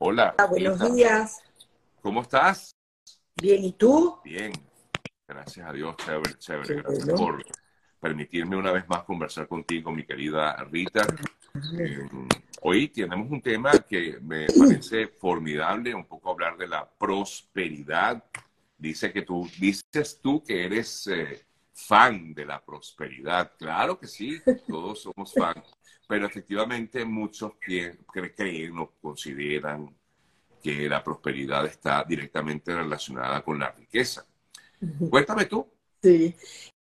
Hola. buenos días. ¿Cómo estás? Bien, ¿y tú? Bien, gracias a Dios, chévere, chévere. Gracias por permitirme una vez más conversar contigo, mi querida Rita. Eh, hoy tenemos un tema que me parece formidable, un poco hablar de la prosperidad. Dice que tú, dices tú que eres eh, fan de la prosperidad. Claro que sí, todos somos fans pero efectivamente muchos que creen o consideran que la prosperidad está directamente relacionada con la riqueza. Cuéntame tú. Sí.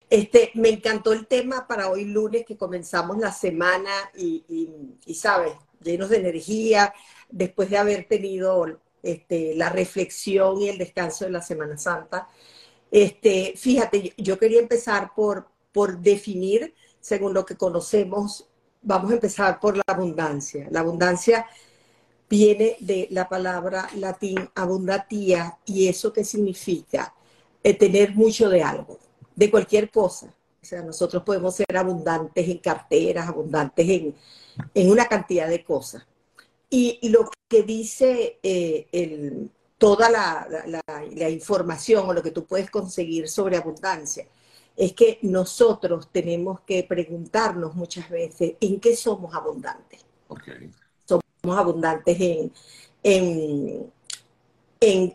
Este, me encantó el tema para hoy lunes que comenzamos la semana y, y, sabes, llenos de energía, después de haber tenido este, la reflexión y el descanso de la Semana Santa. Este, fíjate, yo quería empezar por, por definir, según lo que conocemos, vamos a empezar por la abundancia. La abundancia viene de la palabra latín abundatía y eso qué significa eh, tener mucho de algo, de cualquier cosa. O sea, nosotros podemos ser abundantes en carteras, abundantes en, en una cantidad de cosas. Y, lo que dice eh, el, toda la, la información o lo que tú puedes conseguir sobre abundancia es que nosotros tenemos que preguntarnos muchas veces en qué somos abundantes. Somos abundantes en, en,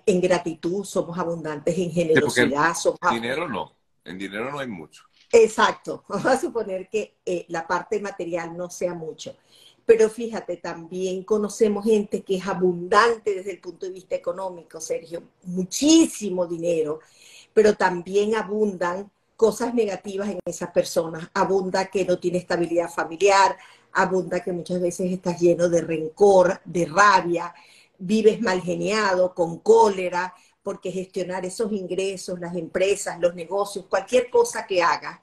en, gratitud, somos abundantes en generosidad. en dinero no, en dinero no hay mucho. Exacto, vamos a suponer que eh, la parte material no sea mucho. Pero fíjate, también conocemos gente que es abundante desde el punto de vista económico, Sergio, muchísimo dinero, pero también abundan cosas negativas en esas personas. Abunda que no tiene estabilidad familiar, abunda que muchas veces estás lleno de rencor, de rabia, vives mal geniado, con cólera, porque gestionar esos ingresos, las empresas, los negocios, cualquier cosa que hagas,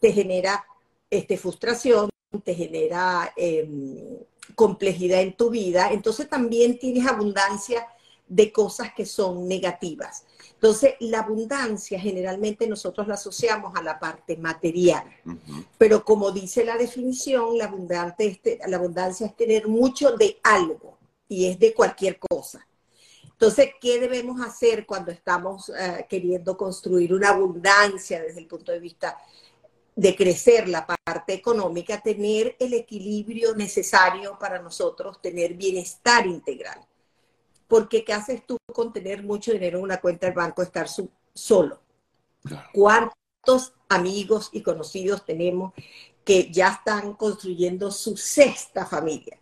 te genera este, frustración, te genera em, complejidad en tu vida. Entonces también tienes abundancia de cosas que son negativas. Entonces, la abundancia generalmente nosotros la asociamos a la parte material, pero como dice la definición, la, la abundancia es tener mucho de algo y es de cualquier cosa. Entonces, ¿qué debemos hacer cuando estamos eh, queriendo construir una abundancia desde el punto de vista de crecer la parte económica? Tener el equilibrio necesario para nosotros tener bienestar integral. Porque ¿qué haces tú con tener mucho dinero en una cuenta del banco, estar solo? ¿Cuántos amigos y conocidos tenemos que ya están construyendo su sexta familia?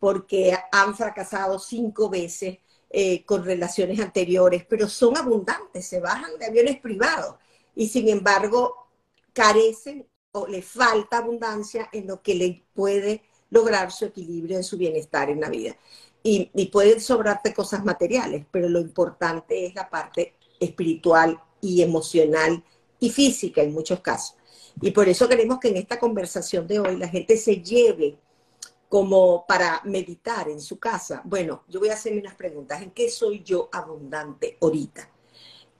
Porque han fracasado cinco veces eh, con relaciones anteriores, pero son abundantes, se bajan de aviones privados y sin embargo carecen o le falta abundancia en lo que le puede lograr su equilibrio en su bienestar en la vida y, pueden sobrarte cosas materiales, pero lo importante es la parte espiritual y emocional y física en muchos casos. Y por eso queremos que en esta conversación de hoy la gente se lleve como para meditar en su casa. Bueno, yo voy a hacerme unas preguntas. ¿En qué soy yo abundante ahorita?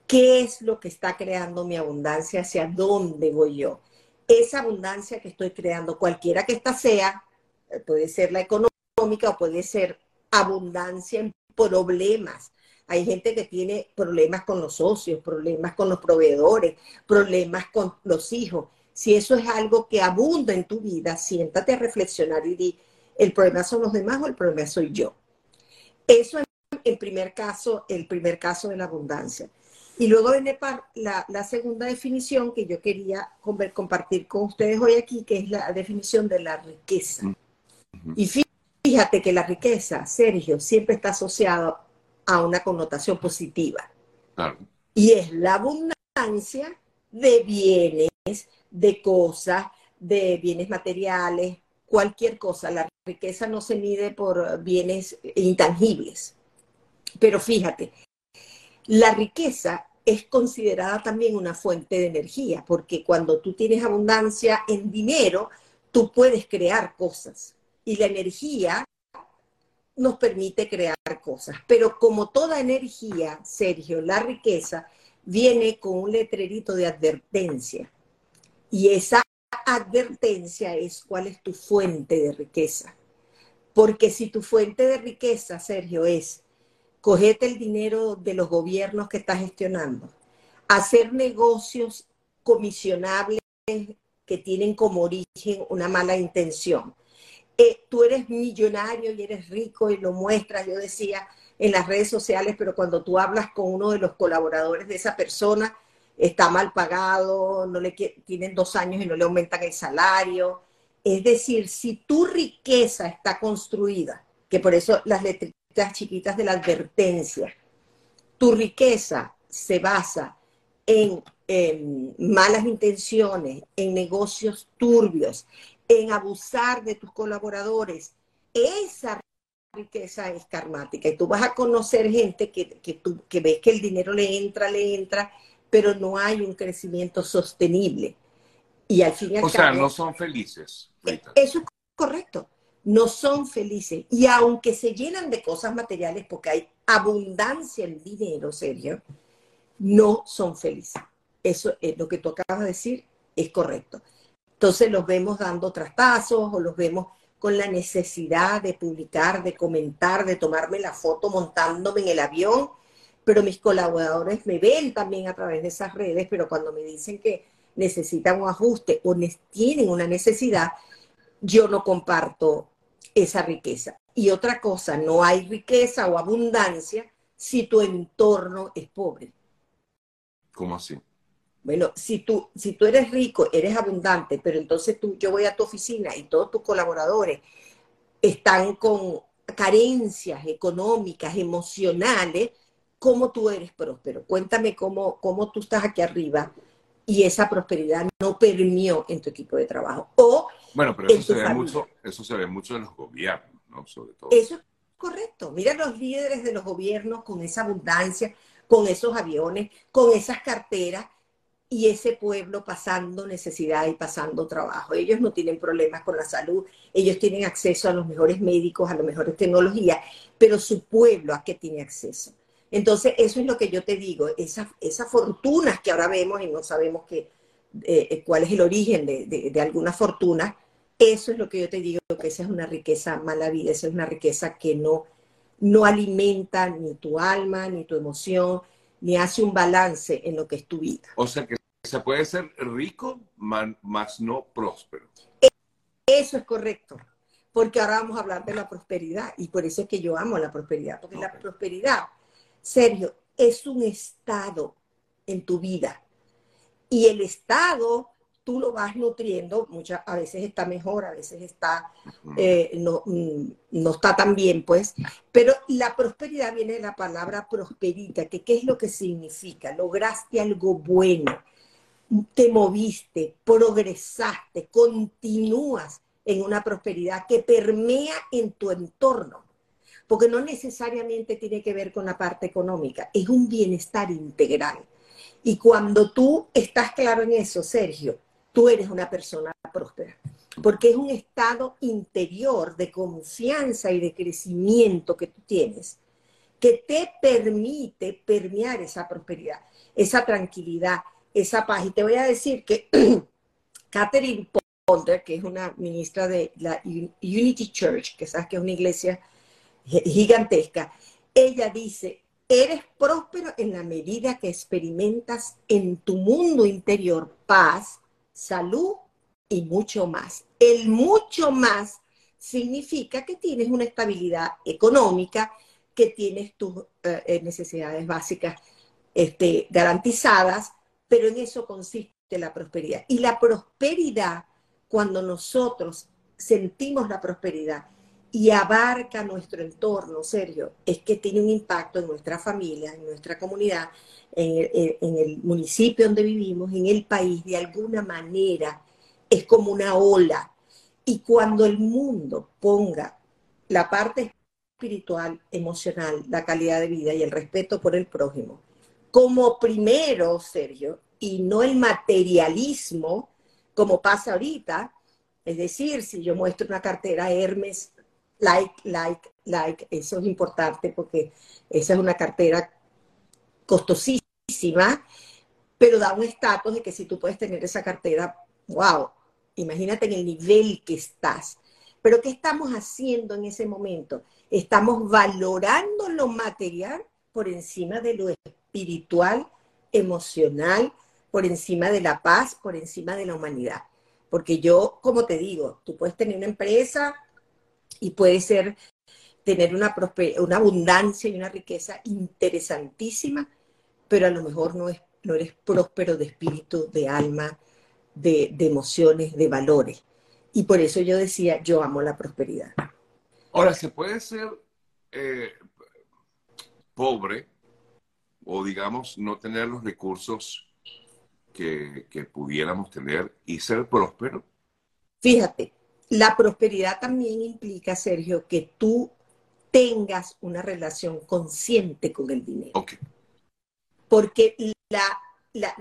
¿Qué es lo que está creando mi abundancia? ¿Hacia dónde voy yo? Esa abundancia que estoy creando, cualquiera que ésta sea, eh, puede ser la económica o puede ser abundancia en problemas. Hay gente que tiene problemas con los socios, problemas con los proveedores, problemas con los hijos. Si eso es algo que abunda en tu vida, siéntate a reflexionar y di, ¿el problema son los demás o el problema soy yo? Eso es el primer caso, el primer caso de la abundancia. Y luego viene la, la segunda definición que yo quería compartir con ustedes hoy aquí, que es la definición de la riqueza. Y Fíjate que la riqueza, Sergio, siempre está asociada a una connotación positiva. Y es la abundancia de bienes, de cosas, de bienes materiales, cualquier cosa. La riqueza no se mide por bienes intangibles. Pero fíjate, la riqueza es considerada también una fuente de energía, porque cuando tú tienes abundancia en dinero, tú puedes crear cosas y la energía nos permite crear cosas. Pero como toda energía, Sergio, la riqueza viene con un letrerito de advertencia. Y esa advertencia es cuál es tu fuente de riqueza. Porque si tu fuente de riqueza, Sergio, es cogete el dinero de los gobiernos que estás gestionando, hacer negocios comisionables que tienen como origen una mala intención. Eh, tú eres millonario y eres rico y lo muestras, yo decía en las redes sociales, pero cuando tú hablas con uno de los colaboradores de esa persona, está mal pagado, no le tienen dos años y no le aumentan el salario. Es decir, si tu riqueza está construida, que por eso las letritas chiquitas de la advertencia, tu riqueza se basa en, malas intenciones, en negocios turbios, en abusar de tus colaboradores, esa riqueza es karmática. Y tú vas a conocer gente que, que, tú, que ves que el dinero le entra, le entra, pero no hay un crecimiento sostenible. Y al fin y al o sea, no son felices. Eso es correcto. No son felices. Y aunque se llenan de cosas materiales, porque hay abundancia en dinero, Sergio, no son felices. Eso es lo que tú acabas de decir, es correcto. Entonces los vemos dando trastazos o los vemos con la necesidad de publicar, de comentar, de tomarme la foto montándome en el avión, pero mis colaboradores me ven también a través de esas redes, pero cuando me dicen que necesitan un ajuste o tienen una necesidad, yo no comparto esa riqueza. Y otra cosa, no hay riqueza o abundancia si tu entorno es pobre. ¿Cómo así? Bueno, si tú, si tú eres rico, eres abundante, pero entonces tú, yo voy a tu oficina y todos tus colaboradores están con carencias económicas, emocionales, ¿cómo tú eres próspero? Cuéntame cómo, cómo tú estás aquí arriba y esa prosperidad no permió en tu equipo de trabajo. O bueno, pero eso se, ve mucho, eso se ve mucho en los gobiernos, ¿no? Sobre todo. Eso es correcto. Mira los líderes de los gobiernos con esa abundancia, con esos aviones, con esas carteras y ese pueblo pasando necesidad y pasando trabajo. Ellos no tienen problemas con la salud, ellos tienen acceso a los mejores médicos, a las mejores tecnologías, pero su pueblo a qué tiene acceso. Entonces, eso es lo que yo te digo, esas, esas fortunas que ahora vemos y no sabemos que, eh, cuál es el origen de, de, de algunas fortunas, eso es lo que yo te digo, que esa es una riqueza mala vida, esa es una riqueza que no, no alimenta ni tu alma, ni tu emoción, ni hace un balance en lo que es tu vida. O sea que se puede ser rico, más no próspero. Eso es correcto, porque ahora vamos a hablar de la prosperidad y por eso es que yo amo la prosperidad, porque la prosperidad, Sergio, es un estado en tu vida. Y el estado tú lo vas nutriendo, muchas, a veces está mejor, a veces está, eh, no, mm, no, está tan bien, pues, pero la prosperidad viene de la palabra prosperita, que qué es lo que significa, lograste algo bueno, te moviste, progresaste, continúas en una prosperidad que permea en tu entorno, porque no necesariamente tiene que ver con la parte económica, es un bienestar integral. Y cuando tú estás claro en eso, Sergio, tú eres una persona próspera, porque es un estado interior de confianza y de crecimiento que tú tienes, que te permite permear esa prosperidad, esa tranquilidad, esa paz. Y te voy a decir que Catherine Ponder, que es una ministra de la Unity Church, que sabes que es una iglesia gigantesca, ella dice, eres próspero en la medida que experimentas en tu mundo interior paz, salud y mucho más. El mucho más significa que tienes una estabilidad económica, que tienes tus eh, eh, necesidades básicas este, garantizadas, pero en eso consiste la prosperidad. Y la prosperidad, cuando nosotros sentimos la prosperidad y abarca nuestro entorno, Sergio, es que tiene un impacto en nuestra familia, en nuestra comunidad, en el, municipio donde vivimos, en el país, de alguna manera, es como una ola. Y cuando el mundo ponga la parte espiritual, emocional, la calidad de vida y el respeto por el prójimo como primero, Sergio, y no el materialismo, como pasa ahorita, es decir, si yo muestro una cartera Hermes, like, like, like, eso es importante porque esa es una cartera costosísima, pero da un estatus de que si tú puedes tener esa cartera, wow, imagínate en el nivel que estás. Pero ¿qué estamos haciendo en ese momento? Estamos valorando lo material por encima de lo espiritual, emocional, por encima de la paz, por encima de la humanidad. Porque yo, como te digo, tú puedes tener una empresa y puede ser tener una, una abundancia y una riqueza interesantísima, pero a lo mejor no, es, no eres próspero de espíritu, de alma, de, emociones, de valores. Y por eso yo decía, yo amo la prosperidad. Ahora, ¿se puede ser eh, pobre o, digamos, no tener los recursos que, que pudiéramos tener y ser próspero? Fíjate, la prosperidad también implica, Sergio, que tú tengas una relación consciente con el dinero. Okay. Porque la, la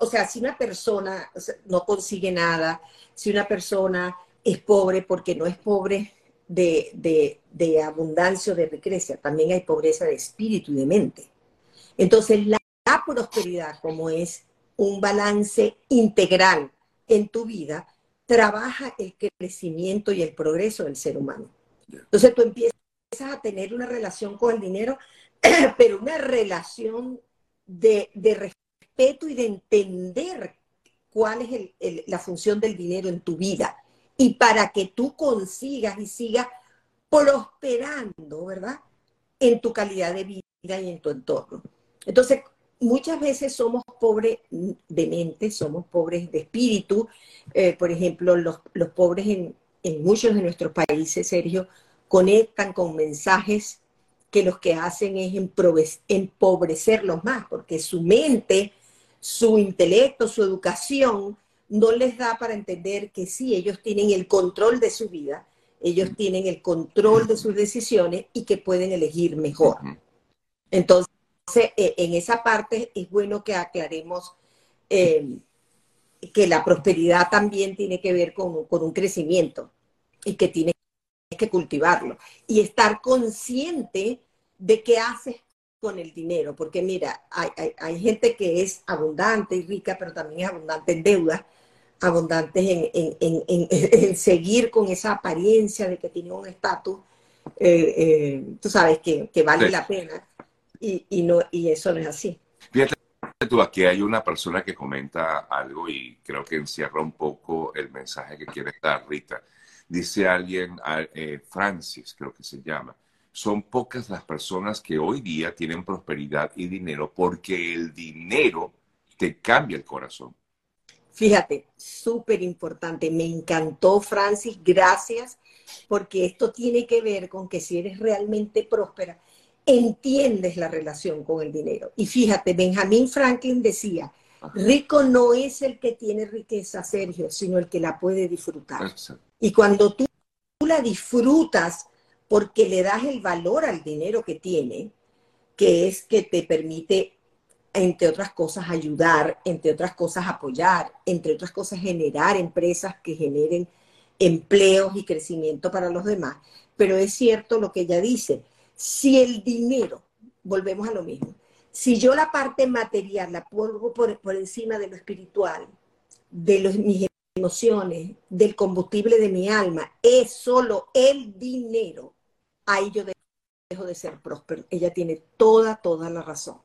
o sea, si una persona no consigue nada, si una persona es pobre porque no es pobre de, de, de abundancia o de riqueza, también hay pobreza de espíritu y de mente. Entonces, la, la prosperidad, como es un balance integral en tu vida, trabaja el crecimiento y el progreso del ser humano. Entonces tú empiezas a tener una relación con el dinero, pero una relación de, respeto y de entender cuál es la función del dinero en tu vida. Y para que tú consigas y sigas prosperando, ¿verdad? En tu calidad de vida y en tu entorno. Entonces, muchas veces somos pobres de mente, somos pobres de espíritu. Eh, por ejemplo, los, pobres en, muchos de nuestros países, Sergio, conectan con mensajes que los que hacen es empobrecerlos más, porque su mente, su intelecto, su educación no les da para entender que sí, ellos tienen el control de su vida, ellos tienen el control de sus decisiones y que pueden elegir mejor. Entonces, en esa parte es bueno que aclaremos eh, que la prosperidad también tiene que ver con, un crecimiento y que tienes que cultivarlo y estar consciente de qué haces con el dinero, porque mira, hay, gente que es abundante y rica, pero también es abundante en deuda, abundante en, seguir con esa apariencia de que tiene un estatus, eh, tú sabes, que, vale la pena y, no, y eso no es así. Fíjate tú, aquí hay una persona que comenta algo y creo que encierra un poco el mensaje que quiere dar Rita. Dice alguien, eh, Francis creo que se llama, son pocas las personas que hoy día tienen prosperidad y dinero porque el dinero te cambia el corazón. Fíjate, súper importante. Me encantó, Francis. Gracias, porque esto tiene que ver con que si eres realmente próspera, entiendes la relación con el dinero. Y fíjate, Benjamin Franklin decía, rico no es el que tiene riqueza, Sergio, sino el que la puede disfrutar. Y cuando tú la disfrutas porque le das el valor al dinero que tiene, que es que te permite, entre otras cosas, ayudar, entre otras cosas, apoyar, entre otras cosas, generar empresas que generen empleos y crecimiento para los demás. Pero es cierto lo que ella dice, si el dinero, volvemos a lo mismo, si yo la parte material la pongo por, encima de lo espiritual, de los, mis emociones, del combustible de mi alma, es solo el dinero, ahí yo dejo de ser próspero. Ella tiene toda, toda la razón.